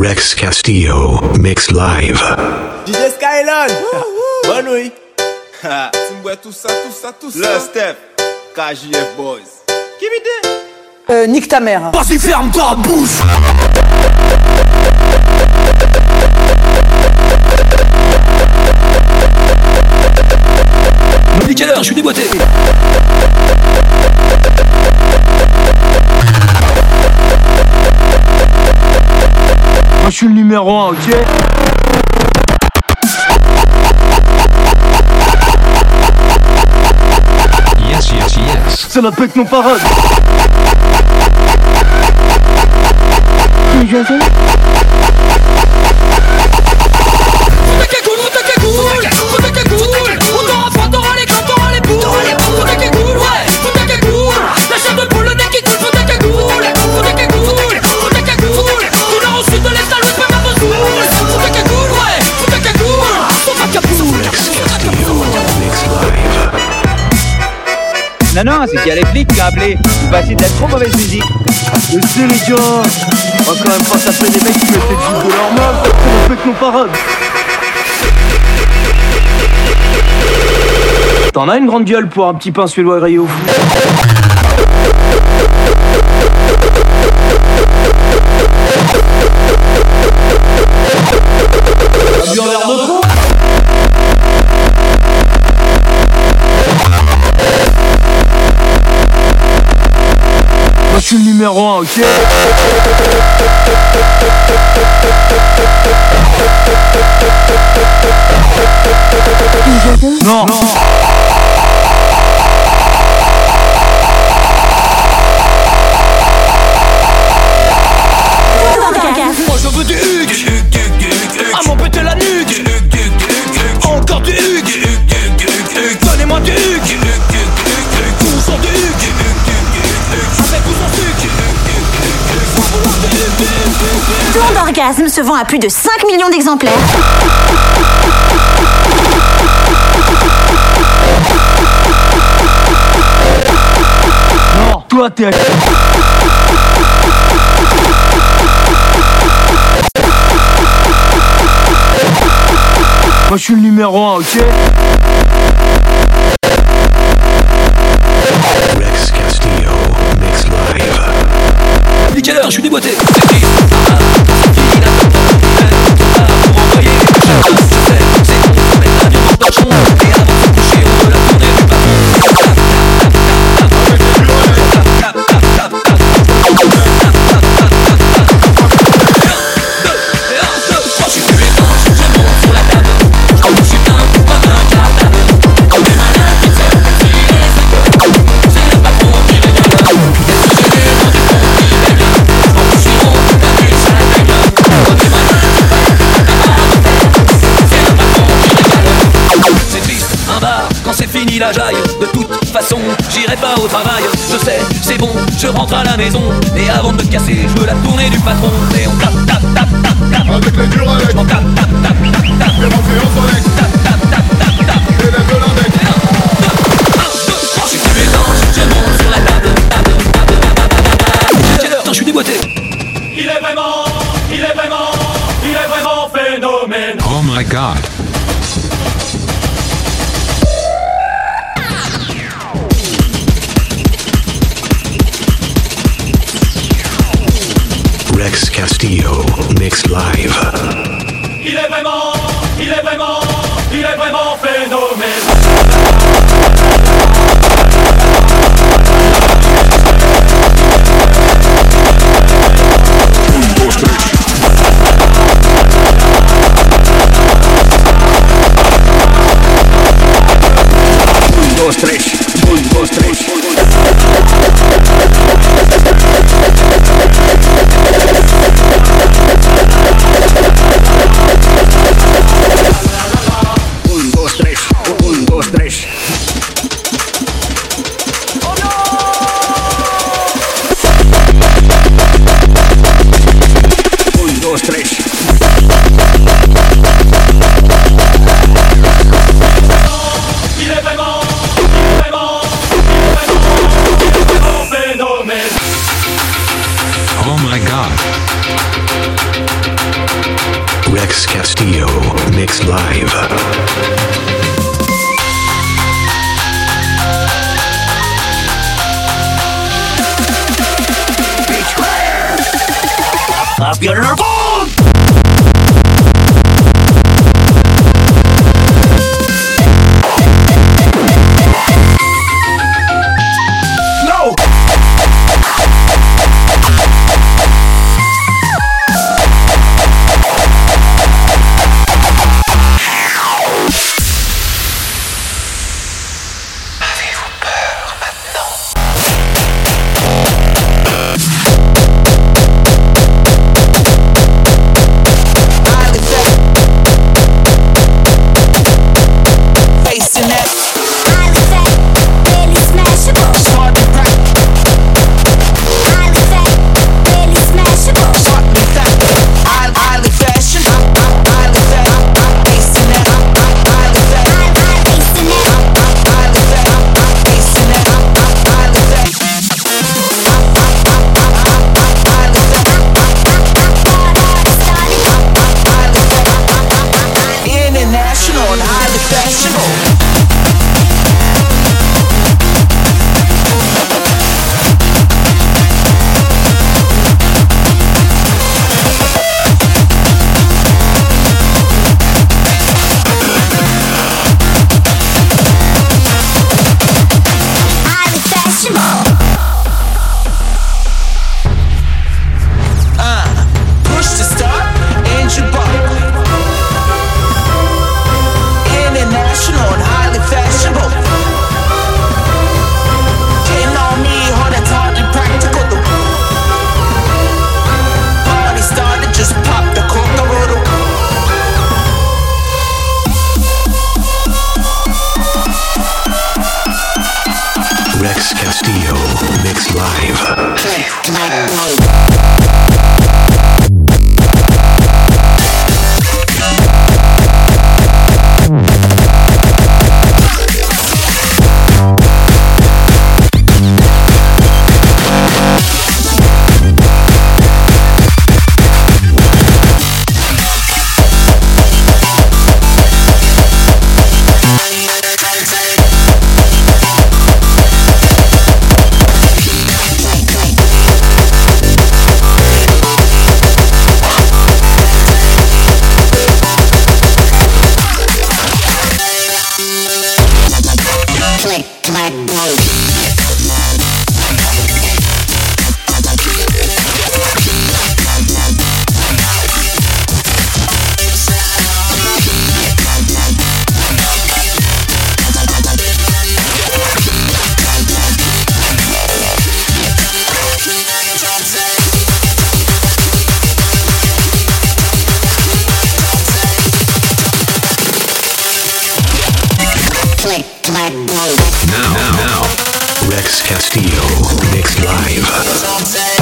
Rex Castillo, mix live. DJ Skylon, bonne nuit. tu me vois tout ça, tout ça, tout ça. Le Steph, KJF Boys. Qui m'idée? Euh, nique ta mère. Vas-y, ferme ta bouche. Heure, je suis déboîté. Moi je suis le numéro 1, ok Yes, yes, yes. C'est la pète non parade Rex Non, non, c'est qu'il y a les flics qui ont appelé. Vous passez de la trop mauvaise musique. Je sais les gars On va quand même pas des mecs qui mettent des jeans de leur meuf C'est la pète non parade T'en as une grande gueule pour un petit pain suédois rayé au four suis le numéro 1, ok? Se vend à plus de 5 millions d'exemplaires. Non, toi t'es Moi je suis le numéro 1, ok Rex Castillo, mix live. Mais quelle heure Je suis déboîté rentre à la maison. Et avant de me casser, je veux la tournée du patron. Et on tape, tape, tape, tape, tape. Avec les durs Bye. Now, now, Rex Castillo, mixed live.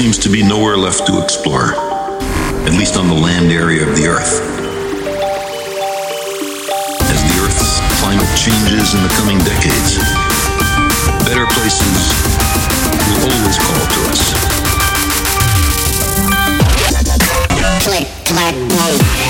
seems to be nowhere left to explore, at least on the land area of the Earth. As the Earth's climate changes in the coming decades, better places will always call to us. Click, click, boom.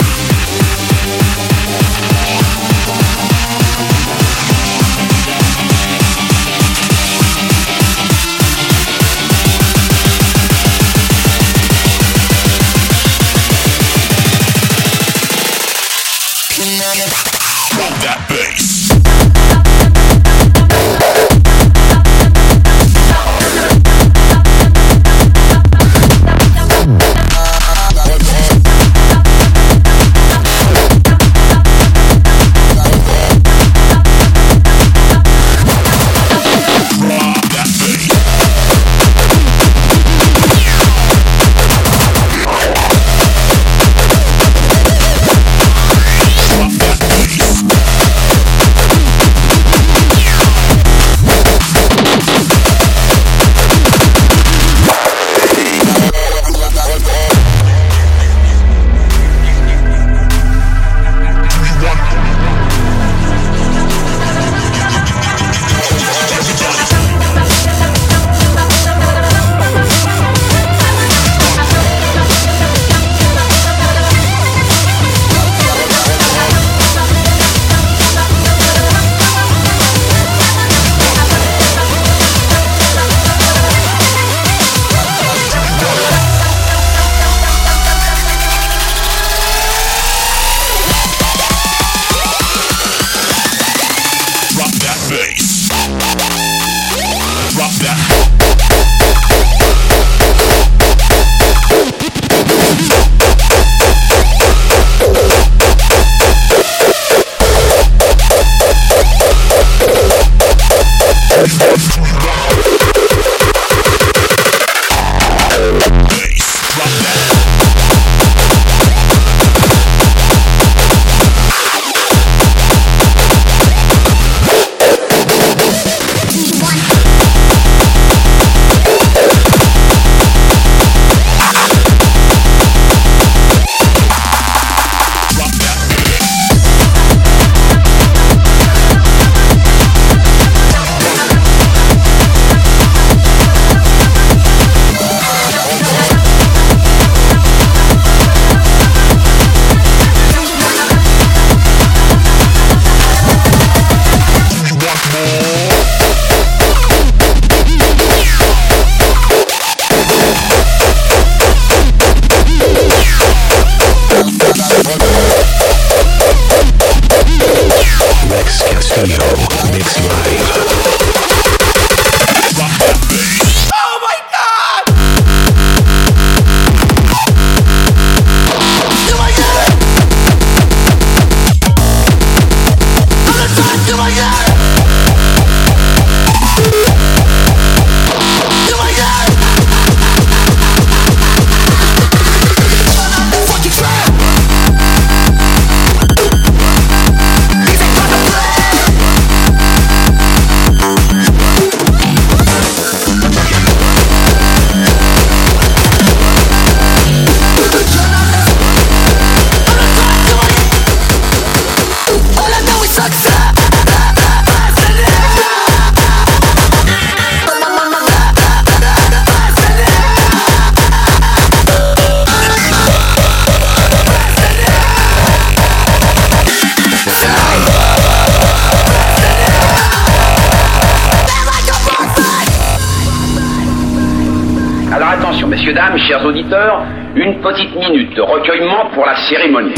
chers auditeurs, une petite minute de recueillement pour la cérémonie.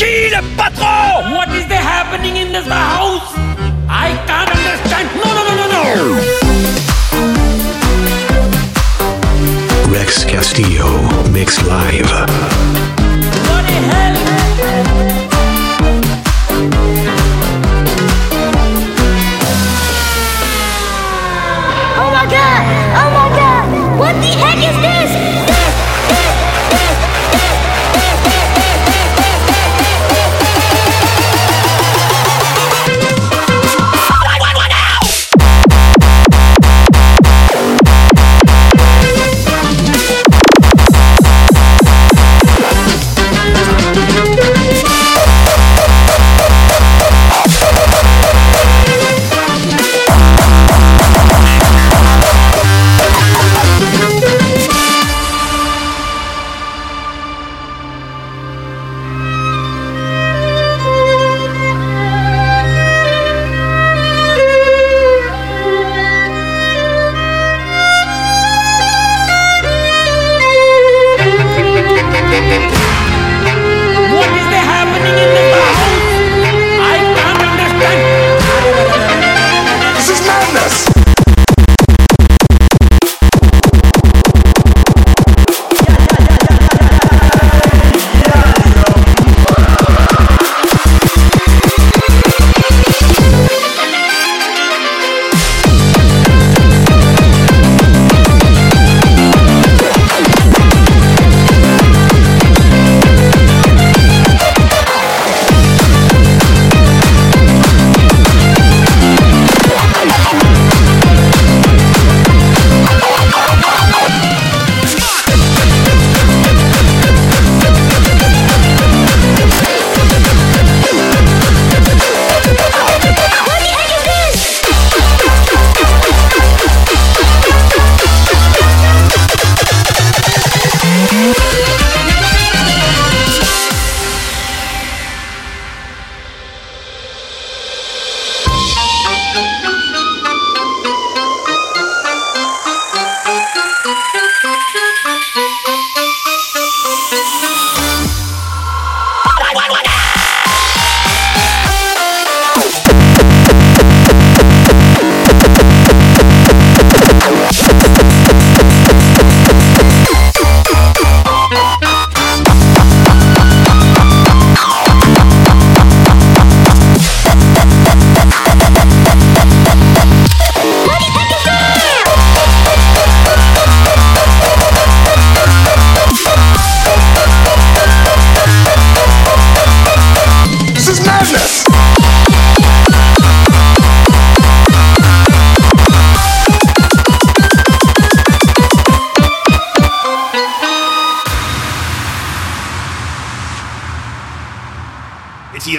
qui le patron? What is there happening in this house? I can't understand. No, no, no, no, no. Rex Castillo mixed live. What the hell?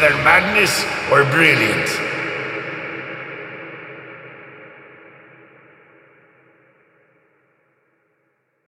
Either madness or brilliant.